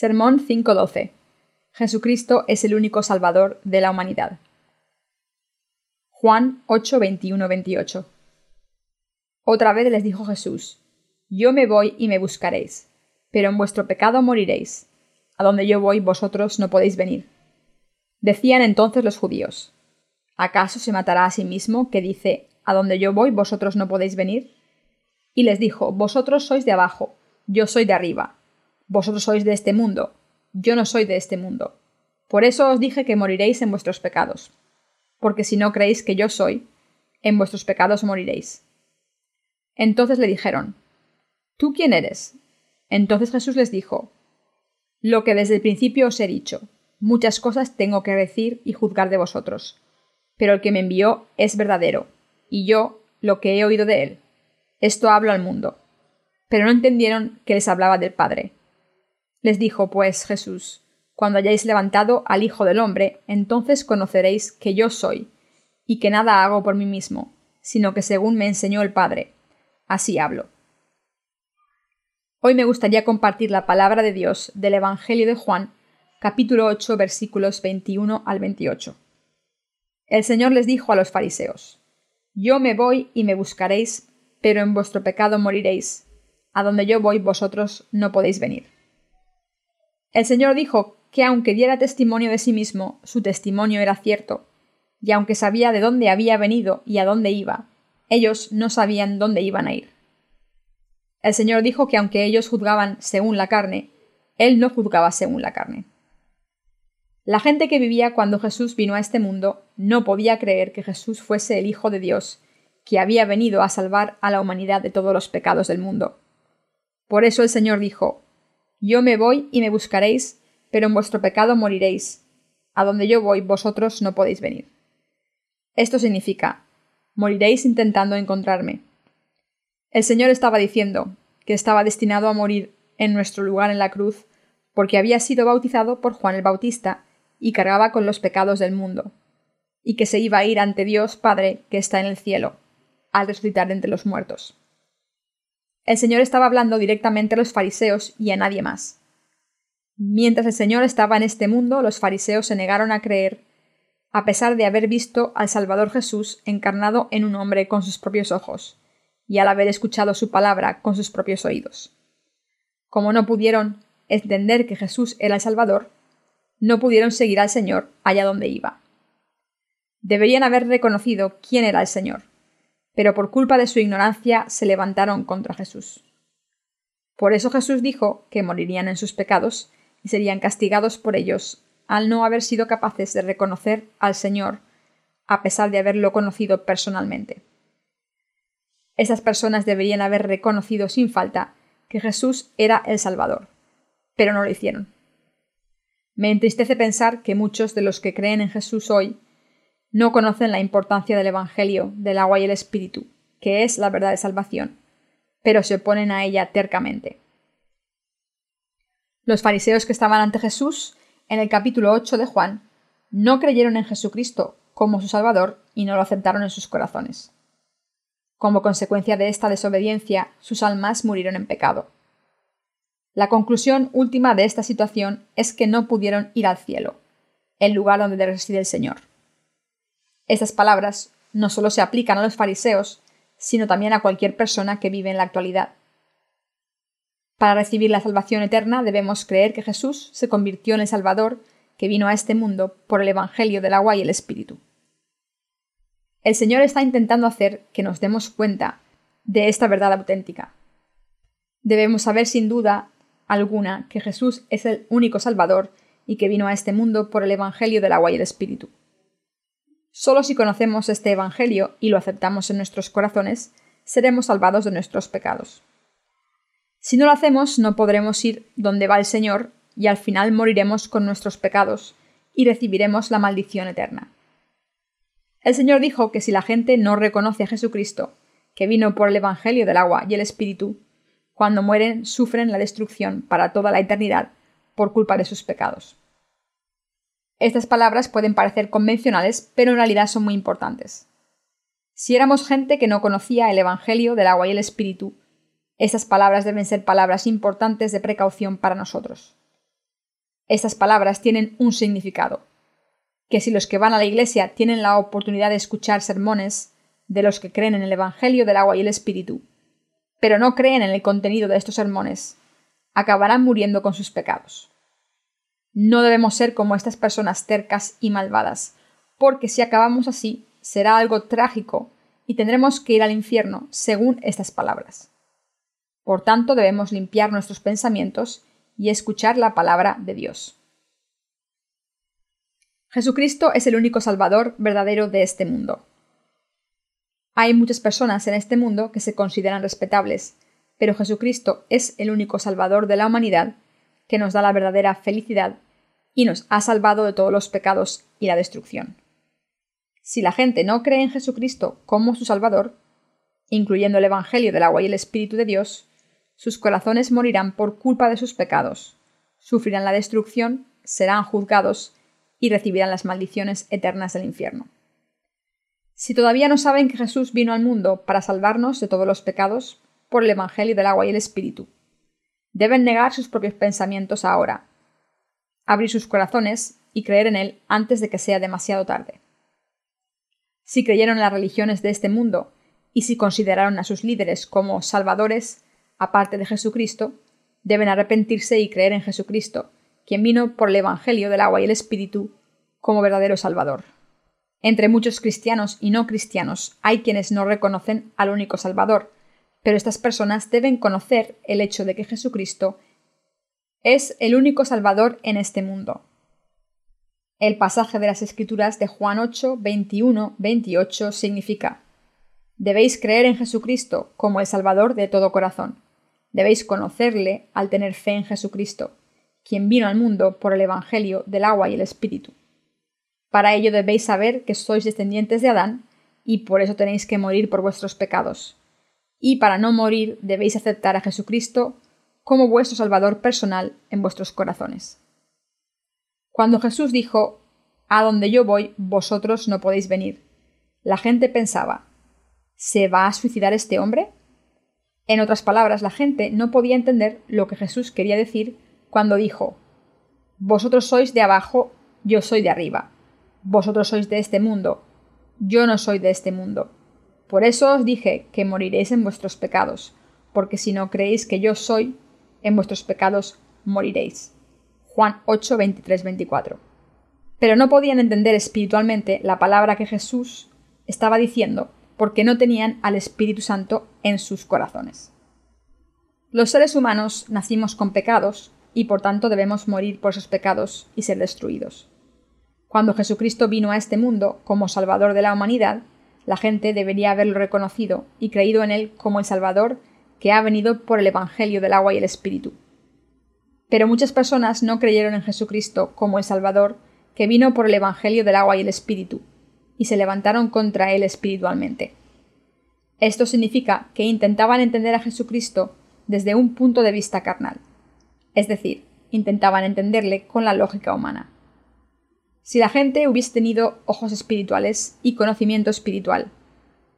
Sermón 5.12. Jesucristo es el único Salvador de la humanidad. Juan 8.21-28. Otra vez les dijo Jesús, Yo me voy y me buscaréis, pero en vuestro pecado moriréis. A donde yo voy vosotros no podéis venir. Decían entonces los judíos, ¿acaso se matará a sí mismo que dice, A donde yo voy vosotros no podéis venir? Y les dijo, Vosotros sois de abajo, yo soy de arriba vosotros sois de este mundo, yo no soy de este mundo. Por eso os dije que moriréis en vuestros pecados. Porque si no creéis que yo soy, en vuestros pecados moriréis. Entonces le dijeron, ¿Tú quién eres? Entonces Jesús les dijo, Lo que desde el principio os he dicho, muchas cosas tengo que decir y juzgar de vosotros, pero el que me envió es verdadero, y yo lo que he oído de él. Esto hablo al mundo. Pero no entendieron que les hablaba del Padre. Les dijo pues Jesús, Cuando hayáis levantado al Hijo del hombre, entonces conoceréis que yo soy, y que nada hago por mí mismo, sino que según me enseñó el Padre. Así hablo. Hoy me gustaría compartir la palabra de Dios del Evangelio de Juan, capítulo 8, versículos 21 al 28. El Señor les dijo a los fariseos, Yo me voy y me buscaréis, pero en vuestro pecado moriréis. A donde yo voy vosotros no podéis venir. El Señor dijo que aunque diera testimonio de sí mismo, su testimonio era cierto, y aunque sabía de dónde había venido y a dónde iba, ellos no sabían dónde iban a ir. El Señor dijo que aunque ellos juzgaban según la carne, Él no juzgaba según la carne. La gente que vivía cuando Jesús vino a este mundo no podía creer que Jesús fuese el Hijo de Dios, que había venido a salvar a la humanidad de todos los pecados del mundo. Por eso el Señor dijo, yo me voy y me buscaréis, pero en vuestro pecado moriréis. A donde yo voy vosotros no podéis venir. Esto significa, moriréis intentando encontrarme. El Señor estaba diciendo que estaba destinado a morir en nuestro lugar en la cruz, porque había sido bautizado por Juan el Bautista y cargaba con los pecados del mundo, y que se iba a ir ante Dios Padre que está en el cielo, al resucitar entre los muertos. El Señor estaba hablando directamente a los fariseos y a nadie más. Mientras el Señor estaba en este mundo, los fariseos se negaron a creer, a pesar de haber visto al Salvador Jesús encarnado en un hombre con sus propios ojos, y al haber escuchado su palabra con sus propios oídos. Como no pudieron entender que Jesús era el Salvador, no pudieron seguir al Señor allá donde iba. Deberían haber reconocido quién era el Señor, pero por culpa de su ignorancia se levantaron contra Jesús. Por eso Jesús dijo que morirían en sus pecados y serían castigados por ellos al no haber sido capaces de reconocer al Señor a pesar de haberlo conocido personalmente. Esas personas deberían haber reconocido sin falta que Jesús era el Salvador, pero no lo hicieron. Me entristece pensar que muchos de los que creen en Jesús hoy no conocen la importancia del Evangelio, del agua y el Espíritu, que es la verdad de salvación, pero se oponen a ella tercamente. Los fariseos que estaban ante Jesús, en el capítulo 8 de Juan, no creyeron en Jesucristo como su Salvador y no lo aceptaron en sus corazones. Como consecuencia de esta desobediencia, sus almas murieron en pecado. La conclusión última de esta situación es que no pudieron ir al cielo, el lugar donde reside el Señor. Estas palabras no solo se aplican a los fariseos, sino también a cualquier persona que vive en la actualidad. Para recibir la salvación eterna debemos creer que Jesús se convirtió en el Salvador que vino a este mundo por el Evangelio del agua y el Espíritu. El Señor está intentando hacer que nos demos cuenta de esta verdad auténtica. Debemos saber sin duda alguna que Jesús es el único Salvador y que vino a este mundo por el Evangelio del agua y el Espíritu. Solo si conocemos este Evangelio y lo aceptamos en nuestros corazones, seremos salvados de nuestros pecados. Si no lo hacemos, no podremos ir donde va el Señor y al final moriremos con nuestros pecados y recibiremos la maldición eterna. El Señor dijo que si la gente no reconoce a Jesucristo, que vino por el Evangelio del agua y el Espíritu, cuando mueren sufren la destrucción para toda la eternidad por culpa de sus pecados. Estas palabras pueden parecer convencionales, pero en realidad son muy importantes. Si éramos gente que no conocía el Evangelio del agua y el Espíritu, estas palabras deben ser palabras importantes de precaución para nosotros. Estas palabras tienen un significado, que si los que van a la iglesia tienen la oportunidad de escuchar sermones de los que creen en el Evangelio del agua y el Espíritu, pero no creen en el contenido de estos sermones, acabarán muriendo con sus pecados. No debemos ser como estas personas tercas y malvadas, porque si acabamos así, será algo trágico y tendremos que ir al infierno según estas palabras. Por tanto, debemos limpiar nuestros pensamientos y escuchar la palabra de Dios. Jesucristo es el único Salvador verdadero de este mundo. Hay muchas personas en este mundo que se consideran respetables, pero Jesucristo es el único Salvador de la humanidad que nos da la verdadera felicidad y nos ha salvado de todos los pecados y la destrucción. Si la gente no cree en Jesucristo como su Salvador, incluyendo el Evangelio del agua y el Espíritu de Dios, sus corazones morirán por culpa de sus pecados, sufrirán la destrucción, serán juzgados y recibirán las maldiciones eternas del infierno. Si todavía no saben que Jesús vino al mundo para salvarnos de todos los pecados por el Evangelio del agua y el Espíritu, deben negar sus propios pensamientos ahora, abrir sus corazones y creer en Él antes de que sea demasiado tarde. Si creyeron en las religiones de este mundo y si consideraron a sus líderes como salvadores, aparte de Jesucristo, deben arrepentirse y creer en Jesucristo, quien vino por el Evangelio del agua y el Espíritu como verdadero Salvador. Entre muchos cristianos y no cristianos hay quienes no reconocen al único Salvador, pero estas personas deben conocer el hecho de que Jesucristo es el único Salvador en este mundo. El pasaje de las Escrituras de Juan 8, 21, 28 significa Debéis creer en Jesucristo como el Salvador de todo corazón. Debéis conocerle al tener fe en Jesucristo, quien vino al mundo por el Evangelio del agua y el Espíritu. Para ello debéis saber que sois descendientes de Adán, y por eso tenéis que morir por vuestros pecados. Y para no morir debéis aceptar a Jesucristo como vuestro Salvador personal en vuestros corazones. Cuando Jesús dijo, A donde yo voy, vosotros no podéis venir, la gente pensaba, ¿se va a suicidar este hombre? En otras palabras, la gente no podía entender lo que Jesús quería decir cuando dijo, Vosotros sois de abajo, yo soy de arriba. Vosotros sois de este mundo, yo no soy de este mundo. Por eso os dije que moriréis en vuestros pecados, porque si no creéis que yo soy, en vuestros pecados moriréis. Juan 8, 23, 24. Pero no podían entender espiritualmente la palabra que Jesús estaba diciendo porque no tenían al Espíritu Santo en sus corazones. Los seres humanos nacimos con pecados y por tanto debemos morir por esos pecados y ser destruidos. Cuando Jesucristo vino a este mundo como Salvador de la humanidad, la gente debería haberlo reconocido y creído en él como el Salvador que ha venido por el Evangelio del agua y el Espíritu. Pero muchas personas no creyeron en Jesucristo como el Salvador que vino por el Evangelio del agua y el Espíritu, y se levantaron contra él espiritualmente. Esto significa que intentaban entender a Jesucristo desde un punto de vista carnal, es decir, intentaban entenderle con la lógica humana. Si la gente hubiese tenido ojos espirituales y conocimiento espiritual,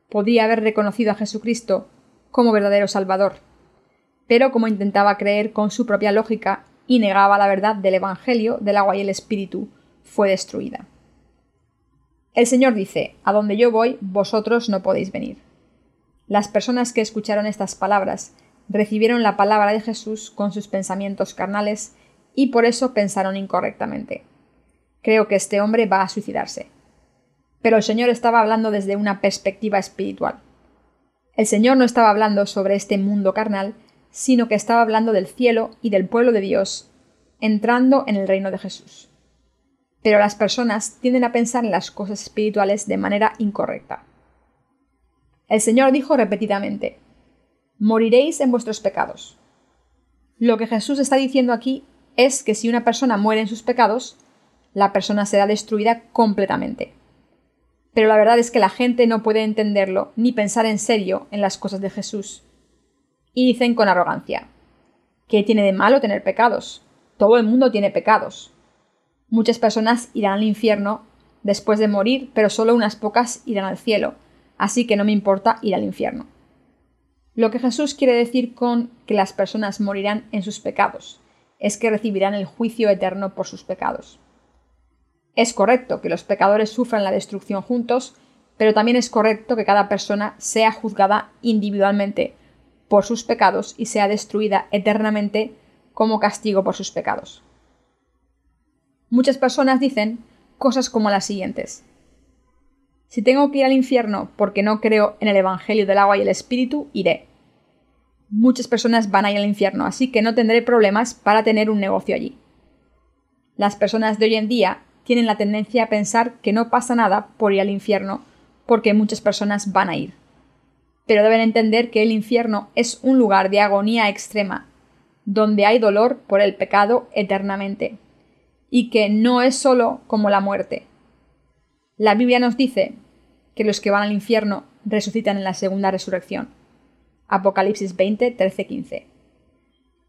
podría haber reconocido a Jesucristo como verdadero Salvador, pero como intentaba creer con su propia lógica y negaba la verdad del Evangelio del agua y el Espíritu, fue destruida. El Señor dice, A donde yo voy, vosotros no podéis venir. Las personas que escucharon estas palabras recibieron la palabra de Jesús con sus pensamientos carnales y por eso pensaron incorrectamente. Creo que este hombre va a suicidarse. Pero el Señor estaba hablando desde una perspectiva espiritual. El Señor no estaba hablando sobre este mundo carnal, sino que estaba hablando del cielo y del pueblo de Dios, entrando en el reino de Jesús pero las personas tienden a pensar en las cosas espirituales de manera incorrecta. El Señor dijo repetidamente, Moriréis en vuestros pecados. Lo que Jesús está diciendo aquí es que si una persona muere en sus pecados, la persona será destruida completamente. Pero la verdad es que la gente no puede entenderlo ni pensar en serio en las cosas de Jesús. Y dicen con arrogancia, ¿qué tiene de malo tener pecados? Todo el mundo tiene pecados. Muchas personas irán al infierno después de morir, pero solo unas pocas irán al cielo, así que no me importa ir al infierno. Lo que Jesús quiere decir con que las personas morirán en sus pecados es que recibirán el juicio eterno por sus pecados. Es correcto que los pecadores sufran la destrucción juntos, pero también es correcto que cada persona sea juzgada individualmente por sus pecados y sea destruida eternamente como castigo por sus pecados. Muchas personas dicen cosas como las siguientes. Si tengo que ir al infierno porque no creo en el Evangelio del agua y el Espíritu, iré. Muchas personas van a ir al infierno, así que no tendré problemas para tener un negocio allí. Las personas de hoy en día tienen la tendencia a pensar que no pasa nada por ir al infierno porque muchas personas van a ir. Pero deben entender que el infierno es un lugar de agonía extrema, donde hay dolor por el pecado eternamente, y que no es solo como la muerte. La Biblia nos dice que los que van al infierno resucitan en la segunda resurrección. Apocalipsis 20, 13, 15.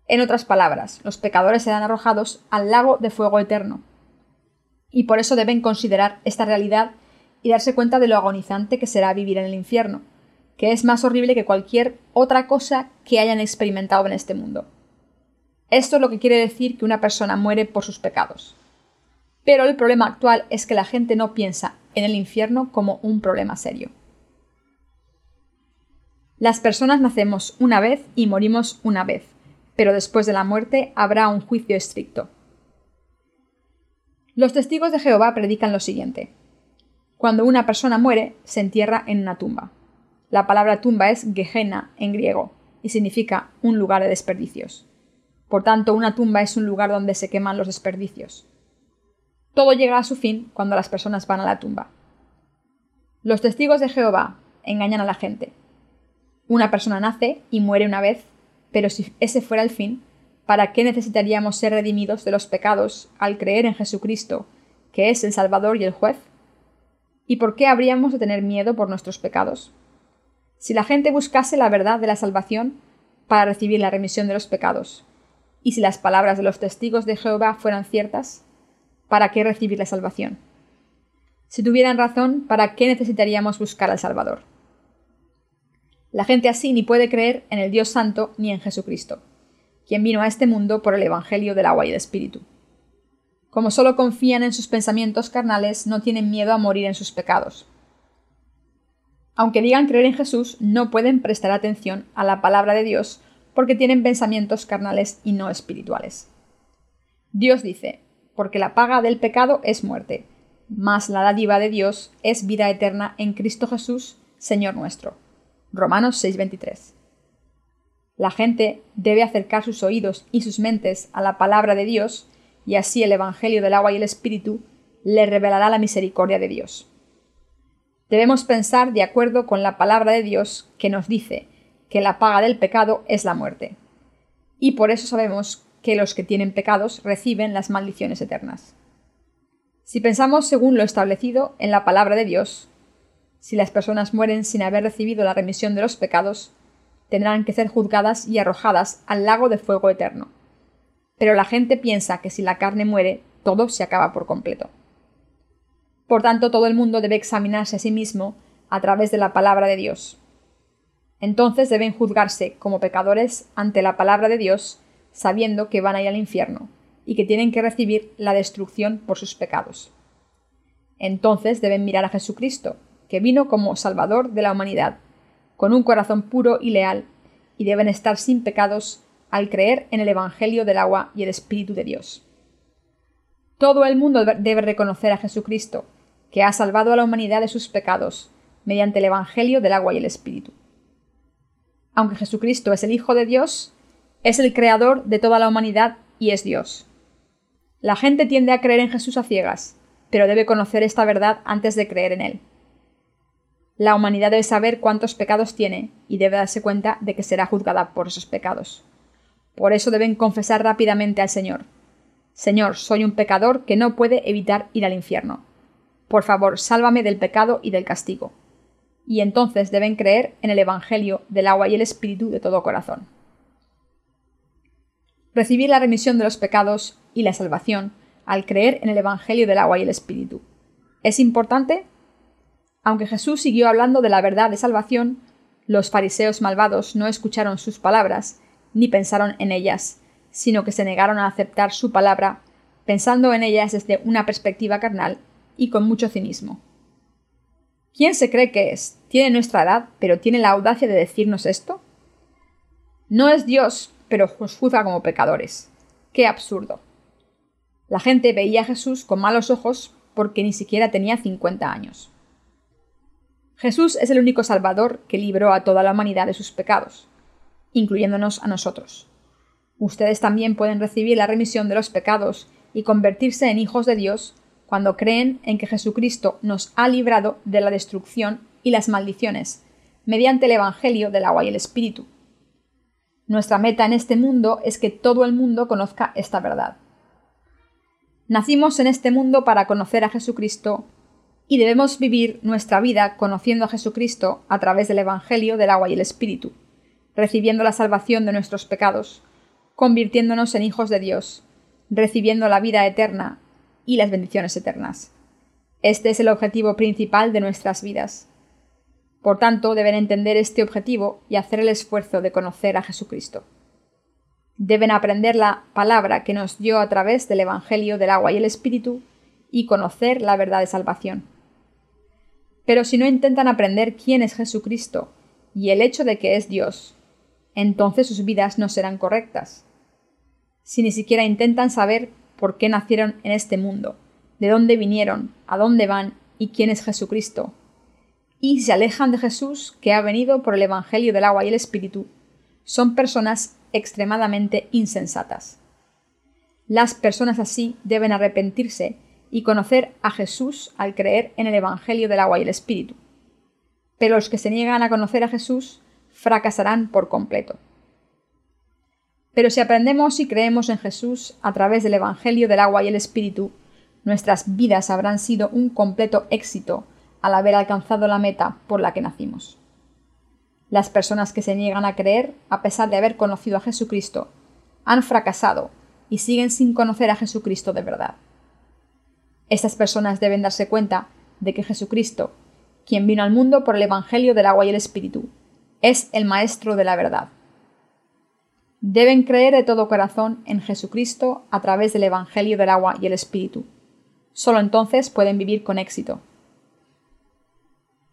En otras palabras, los pecadores serán arrojados al lago de fuego eterno, y por eso deben considerar esta realidad y darse cuenta de lo agonizante que será vivir en el infierno, que es más horrible que cualquier otra cosa que hayan experimentado en este mundo. Esto es lo que quiere decir que una persona muere por sus pecados. Pero el problema actual es que la gente no piensa en el infierno como un problema serio. Las personas nacemos una vez y morimos una vez, pero después de la muerte habrá un juicio estricto. Los testigos de Jehová predican lo siguiente. Cuando una persona muere, se entierra en una tumba. La palabra tumba es Gehenna en griego y significa un lugar de desperdicios. Por tanto, una tumba es un lugar donde se queman los desperdicios. Todo llega a su fin cuando las personas van a la tumba. Los testigos de Jehová engañan a la gente. Una persona nace y muere una vez, pero si ese fuera el fin, ¿Para qué necesitaríamos ser redimidos de los pecados al creer en Jesucristo, que es el Salvador y el juez? ¿Y por qué habríamos de tener miedo por nuestros pecados? Si la gente buscase la verdad de la salvación para recibir la remisión de los pecados, y si las palabras de los testigos de Jehová fueran ciertas, ¿para qué recibir la salvación? Si tuvieran razón, ¿para qué necesitaríamos buscar al Salvador? La gente así ni puede creer en el Dios Santo ni en Jesucristo quien vino a este mundo por el Evangelio del agua y del Espíritu. Como solo confían en sus pensamientos carnales, no tienen miedo a morir en sus pecados. Aunque digan creer en Jesús, no pueden prestar atención a la palabra de Dios porque tienen pensamientos carnales y no espirituales. Dios dice, porque la paga del pecado es muerte, mas la dádiva de Dios es vida eterna en Cristo Jesús, Señor nuestro. Romanos 6:23. La gente debe acercar sus oídos y sus mentes a la palabra de Dios, y así el Evangelio del agua y el Espíritu le revelará la misericordia de Dios. Debemos pensar de acuerdo con la palabra de Dios que nos dice que la paga del pecado es la muerte. Y por eso sabemos que los que tienen pecados reciben las maldiciones eternas. Si pensamos según lo establecido en la palabra de Dios, si las personas mueren sin haber recibido la remisión de los pecados, tendrán que ser juzgadas y arrojadas al lago de fuego eterno. Pero la gente piensa que si la carne muere, todo se acaba por completo. Por tanto, todo el mundo debe examinarse a sí mismo a través de la palabra de Dios. Entonces deben juzgarse como pecadores ante la palabra de Dios, sabiendo que van a ir al infierno y que tienen que recibir la destrucción por sus pecados. Entonces deben mirar a Jesucristo, que vino como Salvador de la humanidad con un corazón puro y leal, y deben estar sin pecados al creer en el Evangelio del agua y el Espíritu de Dios. Todo el mundo debe reconocer a Jesucristo, que ha salvado a la humanidad de sus pecados, mediante el Evangelio del agua y el Espíritu. Aunque Jesucristo es el Hijo de Dios, es el Creador de toda la humanidad y es Dios. La gente tiende a creer en Jesús a ciegas, pero debe conocer esta verdad antes de creer en Él. La humanidad debe saber cuántos pecados tiene y debe darse cuenta de que será juzgada por esos pecados. Por eso deben confesar rápidamente al Señor. Señor, soy un pecador que no puede evitar ir al infierno. Por favor, sálvame del pecado y del castigo. Y entonces deben creer en el Evangelio del agua y el Espíritu de todo corazón. Recibir la remisión de los pecados y la salvación al creer en el Evangelio del agua y el Espíritu. ¿Es importante? Aunque Jesús siguió hablando de la verdad de salvación, los fariseos malvados no escucharon sus palabras, ni pensaron en ellas, sino que se negaron a aceptar su palabra, pensando en ellas desde una perspectiva carnal y con mucho cinismo. ¿Quién se cree que es? Tiene nuestra edad, pero tiene la audacia de decirnos esto. No es Dios, pero os juzga como pecadores. ¡Qué absurdo! La gente veía a Jesús con malos ojos porque ni siquiera tenía 50 años. Jesús es el único Salvador que libró a toda la humanidad de sus pecados, incluyéndonos a nosotros. Ustedes también pueden recibir la remisión de los pecados y convertirse en hijos de Dios cuando creen en que Jesucristo nos ha librado de la destrucción y las maldiciones, mediante el Evangelio del agua y el Espíritu. Nuestra meta en este mundo es que todo el mundo conozca esta verdad. Nacimos en este mundo para conocer a Jesucristo y debemos vivir nuestra vida conociendo a Jesucristo a través del Evangelio del agua y el Espíritu, recibiendo la salvación de nuestros pecados, convirtiéndonos en hijos de Dios, recibiendo la vida eterna y las bendiciones eternas. Este es el objetivo principal de nuestras vidas. Por tanto, deben entender este objetivo y hacer el esfuerzo de conocer a Jesucristo deben aprender la palabra que nos dio a través del Evangelio del agua y el Espíritu y conocer la verdad de salvación. Pero si no intentan aprender quién es Jesucristo y el hecho de que es Dios, entonces sus vidas no serán correctas. Si ni siquiera intentan saber por qué nacieron en este mundo, de dónde vinieron, a dónde van y quién es Jesucristo, y se alejan de Jesús que ha venido por el Evangelio del agua y el Espíritu, son personas extremadamente insensatas. Las personas así deben arrepentirse y conocer a Jesús al creer en el Evangelio del agua y el Espíritu. Pero los que se niegan a conocer a Jesús fracasarán por completo. Pero si aprendemos y creemos en Jesús a través del Evangelio del agua y el Espíritu, nuestras vidas habrán sido un completo éxito al haber alcanzado la meta por la que nacimos. Las personas que se niegan a creer, a pesar de haber conocido a Jesucristo, han fracasado y siguen sin conocer a Jesucristo de verdad. Estas personas deben darse cuenta de que Jesucristo, quien vino al mundo por el Evangelio del agua y el Espíritu, es el Maestro de la verdad. Deben creer de todo corazón en Jesucristo a través del Evangelio del agua y el Espíritu. Solo entonces pueden vivir con éxito.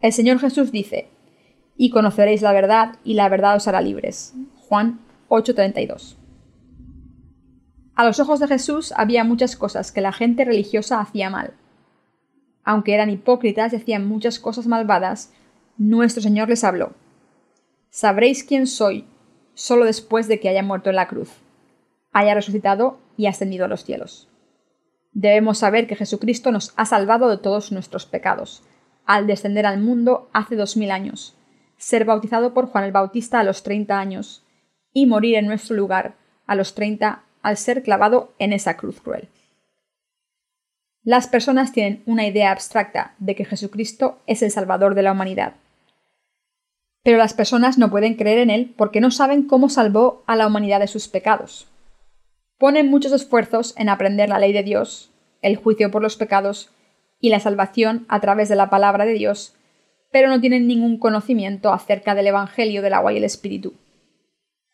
El Señor Jesús dice, y conoceréis la verdad, y la verdad os hará libres. Juan 8:32. A los ojos de Jesús había muchas cosas que la gente religiosa hacía mal. Aunque eran hipócritas y hacían muchas cosas malvadas, nuestro Señor les habló. Sabréis quién soy solo después de que haya muerto en la cruz, haya resucitado y ascendido a los cielos. Debemos saber que Jesucristo nos ha salvado de todos nuestros pecados, al descender al mundo hace dos mil años, ser bautizado por Juan el Bautista a los 30 años y morir en nuestro lugar a los 30 al ser clavado en esa cruz cruel. Las personas tienen una idea abstracta de que Jesucristo es el Salvador de la humanidad. Pero las personas no pueden creer en Él porque no saben cómo salvó a la humanidad de sus pecados. Ponen muchos esfuerzos en aprender la ley de Dios, el juicio por los pecados y la salvación a través de la palabra de Dios pero no tienen ningún conocimiento acerca del Evangelio del agua y el Espíritu.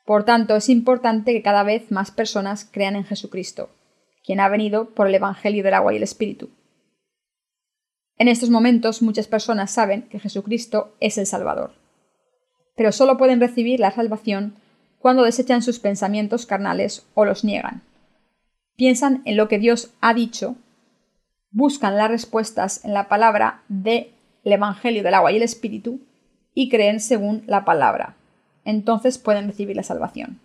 Por tanto, es importante que cada vez más personas crean en Jesucristo, quien ha venido por el Evangelio del agua y el Espíritu. En estos momentos muchas personas saben que Jesucristo es el Salvador, pero solo pueden recibir la salvación cuando desechan sus pensamientos carnales o los niegan. Piensan en lo que Dios ha dicho, buscan las respuestas en la palabra de el Evangelio del agua y el Espíritu y creen según la palabra. Entonces pueden recibir la salvación.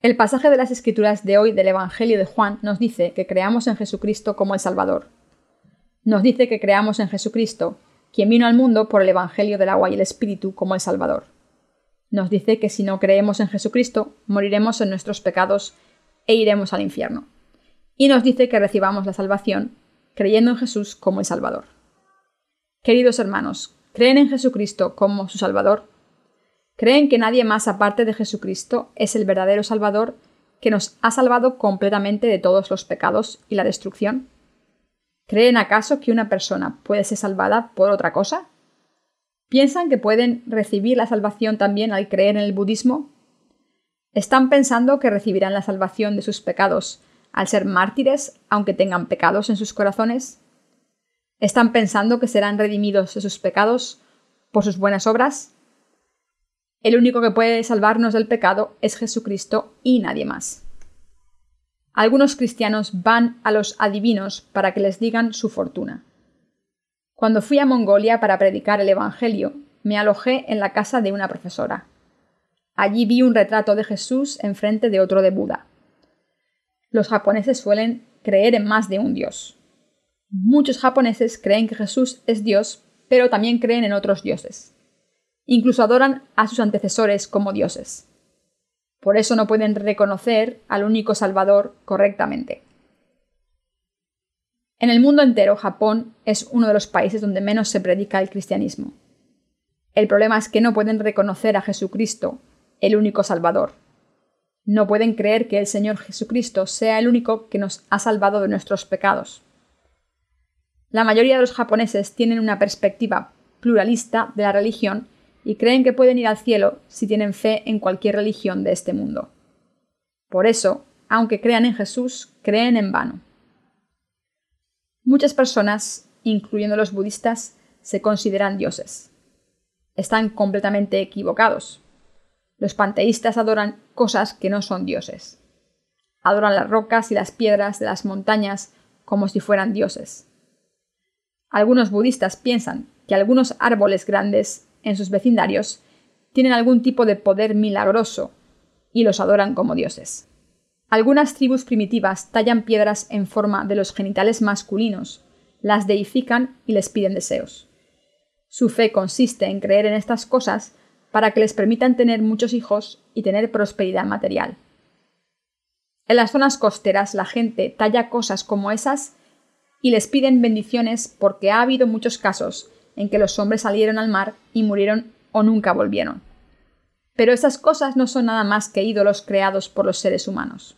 El pasaje de las Escrituras de hoy del Evangelio de Juan nos dice que creamos en Jesucristo como el Salvador. Nos dice que creamos en Jesucristo, quien vino al mundo por el Evangelio del agua y el Espíritu como el Salvador. Nos dice que si no creemos en Jesucristo, moriremos en nuestros pecados e iremos al infierno. Y nos dice que recibamos la salvación creyendo en Jesús como el Salvador. Queridos hermanos, ¿creen en Jesucristo como su Salvador? ¿Creen que nadie más aparte de Jesucristo es el verdadero Salvador que nos ha salvado completamente de todos los pecados y la destrucción? ¿Creen acaso que una persona puede ser salvada por otra cosa? ¿Piensan que pueden recibir la salvación también al creer en el budismo? ¿Están pensando que recibirán la salvación de sus pecados al ser mártires aunque tengan pecados en sus corazones? ¿Están pensando que serán redimidos de sus pecados por sus buenas obras? El único que puede salvarnos del pecado es Jesucristo y nadie más. Algunos cristianos van a los adivinos para que les digan su fortuna. Cuando fui a Mongolia para predicar el Evangelio, me alojé en la casa de una profesora. Allí vi un retrato de Jesús enfrente de otro de Buda. Los japoneses suelen creer en más de un dios. Muchos japoneses creen que Jesús es Dios, pero también creen en otros dioses. Incluso adoran a sus antecesores como dioses. Por eso no pueden reconocer al único Salvador correctamente. En el mundo entero, Japón es uno de los países donde menos se predica el cristianismo. El problema es que no pueden reconocer a Jesucristo, el único Salvador. No pueden creer que el Señor Jesucristo sea el único que nos ha salvado de nuestros pecados. La mayoría de los japoneses tienen una perspectiva pluralista de la religión y creen que pueden ir al cielo si tienen fe en cualquier religión de este mundo. Por eso, aunque crean en Jesús, creen en vano. Muchas personas, incluyendo los budistas, se consideran dioses. Están completamente equivocados. Los panteístas adoran cosas que no son dioses. Adoran las rocas y las piedras de las montañas como si fueran dioses. Algunos budistas piensan que algunos árboles grandes en sus vecindarios tienen algún tipo de poder milagroso y los adoran como dioses. Algunas tribus primitivas tallan piedras en forma de los genitales masculinos, las deifican y les piden deseos. Su fe consiste en creer en estas cosas para que les permitan tener muchos hijos y tener prosperidad material. En las zonas costeras la gente talla cosas como esas y les piden bendiciones porque ha habido muchos casos en que los hombres salieron al mar y murieron o nunca volvieron. Pero esas cosas no son nada más que ídolos creados por los seres humanos.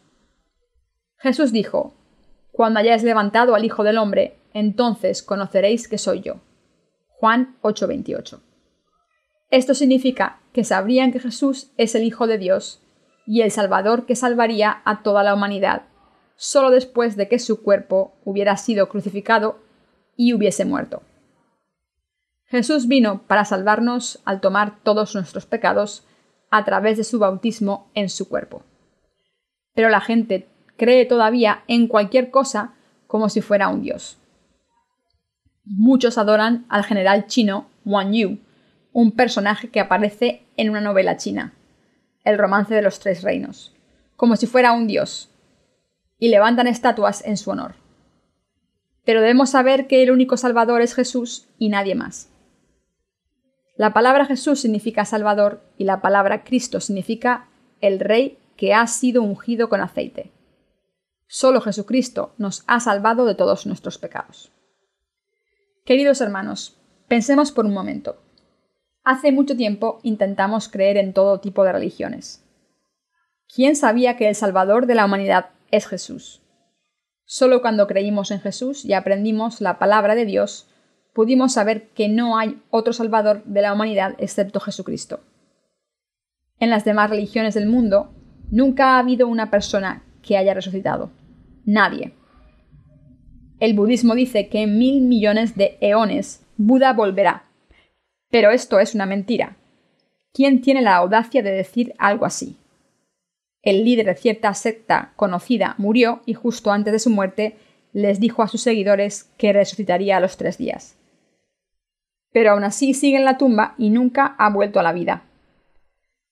Jesús dijo, Cuando hayáis levantado al Hijo del Hombre, entonces conoceréis que soy yo. Juan 8:28. Esto significa que sabrían que Jesús es el Hijo de Dios y el Salvador que salvaría a toda la humanidad, solo después de que su cuerpo hubiera sido crucificado y hubiese muerto. Jesús vino para salvarnos al tomar todos nuestros pecados a través de su bautismo en su cuerpo. Pero la gente cree todavía en cualquier cosa como si fuera un dios. Muchos adoran al general chino Wang Yu, un personaje que aparece en una novela china, El romance de los tres reinos, como si fuera un dios, y levantan estatuas en su honor. Pero debemos saber que el único Salvador es Jesús y nadie más. La palabra Jesús significa Salvador y la palabra Cristo significa el Rey que ha sido ungido con aceite. Solo Jesucristo nos ha salvado de todos nuestros pecados. Queridos hermanos, pensemos por un momento. Hace mucho tiempo intentamos creer en todo tipo de religiones. ¿Quién sabía que el Salvador de la humanidad es Jesús? Solo cuando creímos en Jesús y aprendimos la palabra de Dios, pudimos saber que no hay otro Salvador de la humanidad excepto Jesucristo. En las demás religiones del mundo, nunca ha habido una persona que haya resucitado. Nadie. El budismo dice que en mil millones de eones Buda volverá. Pero esto es una mentira. ¿Quién tiene la audacia de decir algo así? El líder de cierta secta conocida murió y justo antes de su muerte les dijo a sus seguidores que resucitaría a los tres días pero aún así sigue en la tumba y nunca ha vuelto a la vida.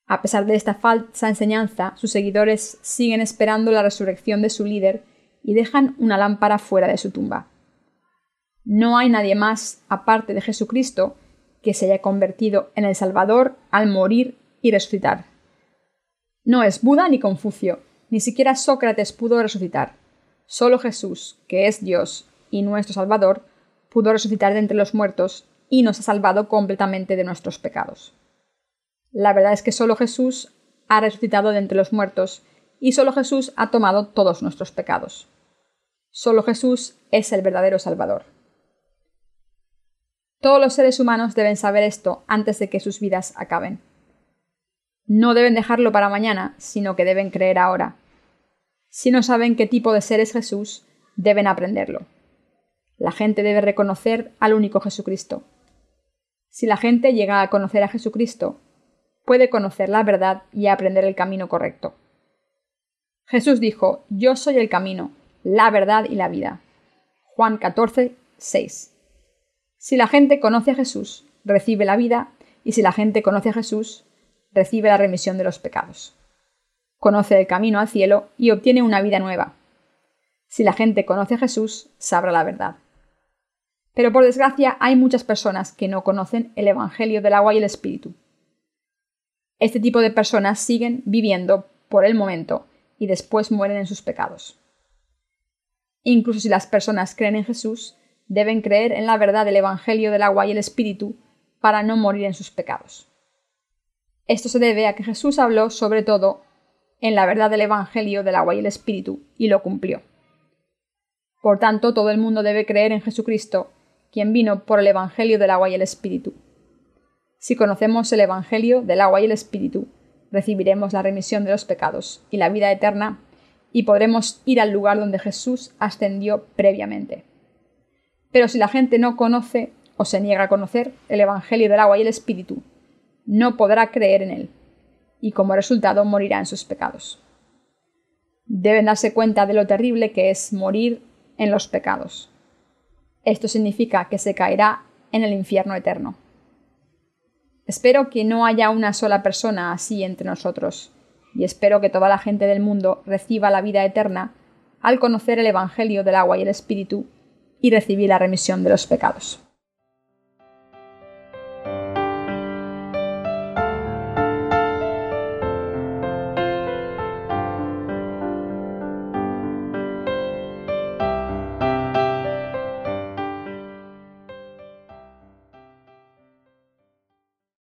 A pesar de esta falsa enseñanza, sus seguidores siguen esperando la resurrección de su líder y dejan una lámpara fuera de su tumba. No hay nadie más, aparte de Jesucristo, que se haya convertido en el Salvador al morir y resucitar. No es Buda ni Confucio, ni siquiera Sócrates pudo resucitar. Solo Jesús, que es Dios y nuestro Salvador, pudo resucitar de entre los muertos y nos ha salvado completamente de nuestros pecados. La verdad es que solo Jesús ha resucitado de entre los muertos y solo Jesús ha tomado todos nuestros pecados. Solo Jesús es el verdadero Salvador. Todos los seres humanos deben saber esto antes de que sus vidas acaben. No deben dejarlo para mañana, sino que deben creer ahora. Si no saben qué tipo de ser es Jesús, deben aprenderlo. La gente debe reconocer al único Jesucristo. Si la gente llega a conocer a Jesucristo, puede conocer la verdad y aprender el camino correcto. Jesús dijo, Yo soy el camino, la verdad y la vida. Juan 14, 6. Si la gente conoce a Jesús, recibe la vida, y si la gente conoce a Jesús, recibe la remisión de los pecados. Conoce el camino al cielo y obtiene una vida nueva. Si la gente conoce a Jesús, sabrá la verdad. Pero por desgracia hay muchas personas que no conocen el Evangelio del agua y el Espíritu. Este tipo de personas siguen viviendo por el momento y después mueren en sus pecados. Incluso si las personas creen en Jesús, deben creer en la verdad del Evangelio del agua y el Espíritu para no morir en sus pecados. Esto se debe a que Jesús habló sobre todo en la verdad del Evangelio del agua y el Espíritu y lo cumplió. Por tanto, todo el mundo debe creer en Jesucristo quien vino por el Evangelio del agua y el Espíritu. Si conocemos el Evangelio del agua y el Espíritu, recibiremos la remisión de los pecados y la vida eterna, y podremos ir al lugar donde Jesús ascendió previamente. Pero si la gente no conoce o se niega a conocer el Evangelio del agua y el Espíritu, no podrá creer en él, y como resultado morirá en sus pecados. Deben darse cuenta de lo terrible que es morir en los pecados. Esto significa que se caerá en el infierno eterno. Espero que no haya una sola persona así entre nosotros, y espero que toda la gente del mundo reciba la vida eterna al conocer el Evangelio del agua y el Espíritu y recibir la remisión de los pecados.